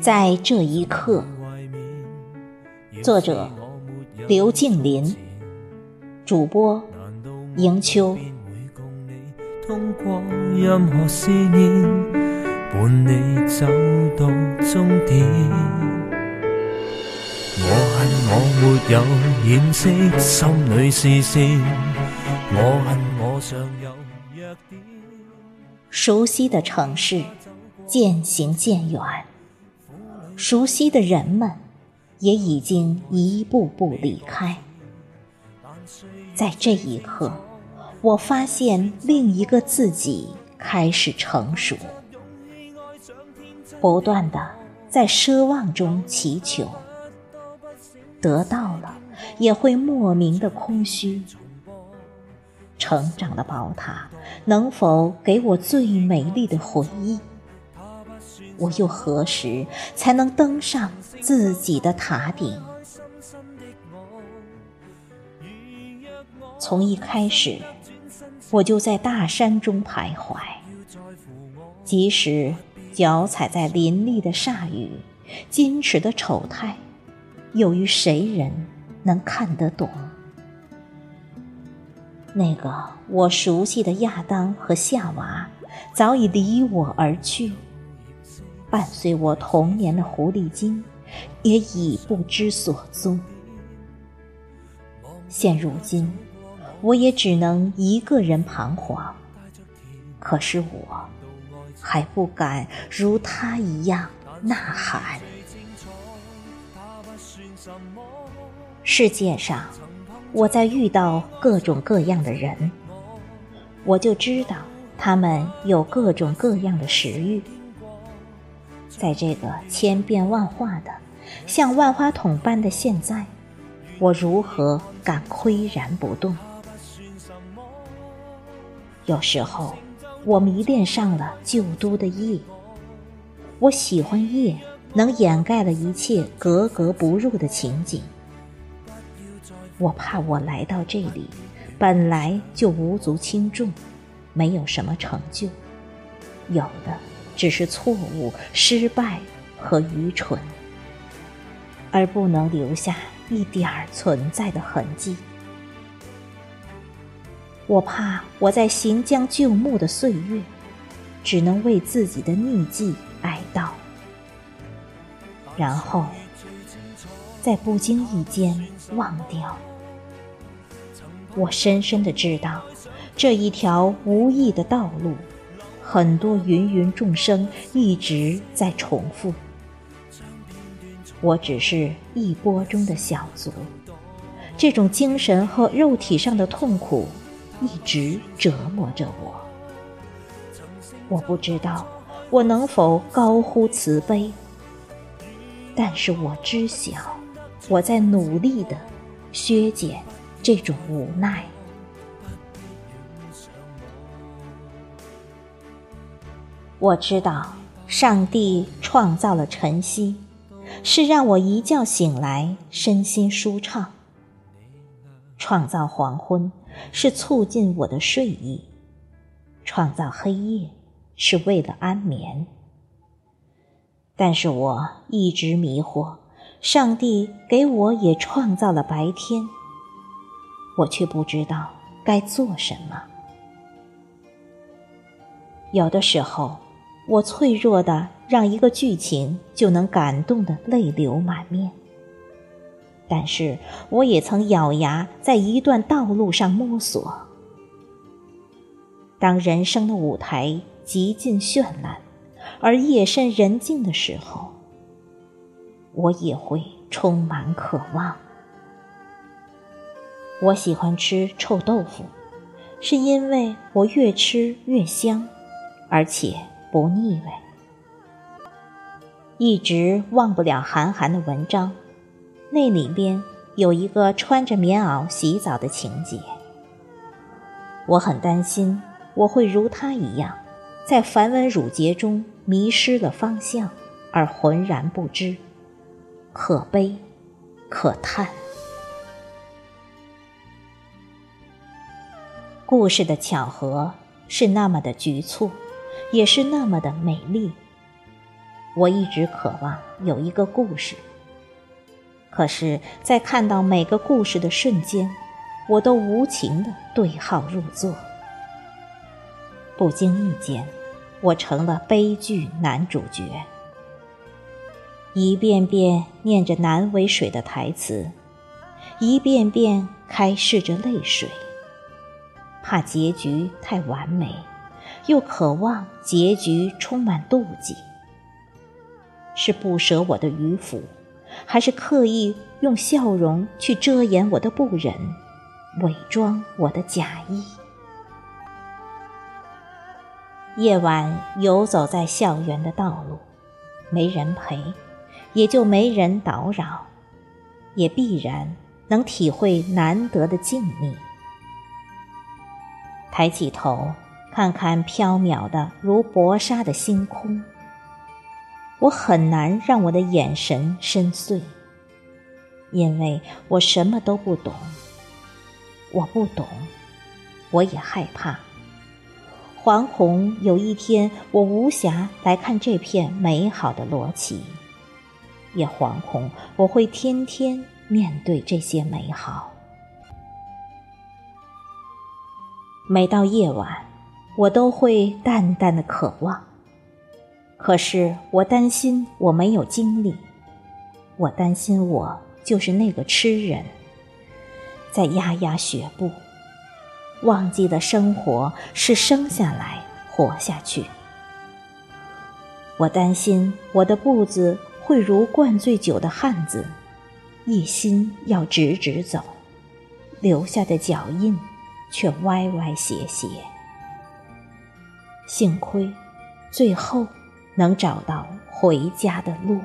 在这一刻，作者刘敬林，主播迎秋。通过任何思念，伴你走到终点。我恨我没有掩饰心里视线，我恨我尚有弱点。熟悉的城市渐行渐远，熟悉的人们也已经一步步离开。在这一刻。我发现另一个自己开始成熟，不断的在奢望中祈求，得到了也会莫名的空虚。成长的宝塔能否给我最美丽的回忆？我又何时才能登上自己的塔顶？从一开始。我就在大山中徘徊，即使脚踩在林立的铩羽，矜持的丑态，又于谁人能看得懂？那个我熟悉的亚当和夏娃，早已离我而去，伴随我童年的狐狸精，也已不知所踪。现如今。我也只能一个人彷徨，可是我还不敢如他一样呐喊。世界上，我在遇到各种各样的人，我就知道他们有各种各样的食欲。在这个千变万化的、像万花筒般的现在，我如何敢岿然不动？有时候，我迷恋上了旧都的夜。我喜欢夜，能掩盖了一切格格不入的情景。我怕我来到这里，本来就无足轻重，没有什么成就，有的只是错误、失败和愚蠢，而不能留下一点儿存在的痕迹。我怕我在行将就木的岁月，只能为自己的逆迹哀悼，然后在不经意间忘掉。我深深的知道，这一条无意的道路，很多芸芸众生一直在重复。我只是一波中的小卒，这种精神和肉体上的痛苦。一直折磨着我，我不知道我能否高呼慈悲，但是我知晓我在努力的削减这种无奈。我知道上帝创造了晨曦，是让我一觉醒来身心舒畅；创造黄昏。是促进我的睡意，创造黑夜是为了安眠。但是我一直迷惑，上帝给我也创造了白天，我却不知道该做什么。有的时候，我脆弱的让一个剧情就能感动的泪流满面。但是，我也曾咬牙在一段道路上摸索。当人生的舞台极尽绚烂，而夜深人静的时候，我也会充满渴望。我喜欢吃臭豆腐，是因为我越吃越香，而且不腻味。一直忘不了韩寒的文章。那里边有一个穿着棉袄洗澡的情节，我很担心我会如他一样，在繁文缛节中迷失了方向而浑然不知，可悲，可叹。故事的巧合是那么的局促，也是那么的美丽，我一直渴望有一个故事。可是，在看到每个故事的瞬间，我都无情的对号入座。不经意间，我成了悲剧男主角，一遍遍念着难为水的台词，一遍遍开拭着泪水，怕结局太完美，又渴望结局充满妒忌。是不舍我的迂腐。还是刻意用笑容去遮掩我的不忍，伪装我的假意。夜晚游走在校园的道路，没人陪，也就没人打扰，也必然能体会难得的静谧。抬起头，看看飘渺的如薄纱的星空。我很难让我的眼神深邃，因为我什么都不懂。我不懂，我也害怕，惶恐有一天我无暇来看这片美好的罗绮，也惶恐我会天天面对这些美好。每到夜晚，我都会淡淡的渴望。可是我担心我没有精力，我担心我就是那个痴人，在压压学步，忘记了生活是生下来活下去。我担心我的步子会如灌醉酒的汉子，一心要直直走，留下的脚印却歪歪斜斜。幸亏，最后。能找到回家的路。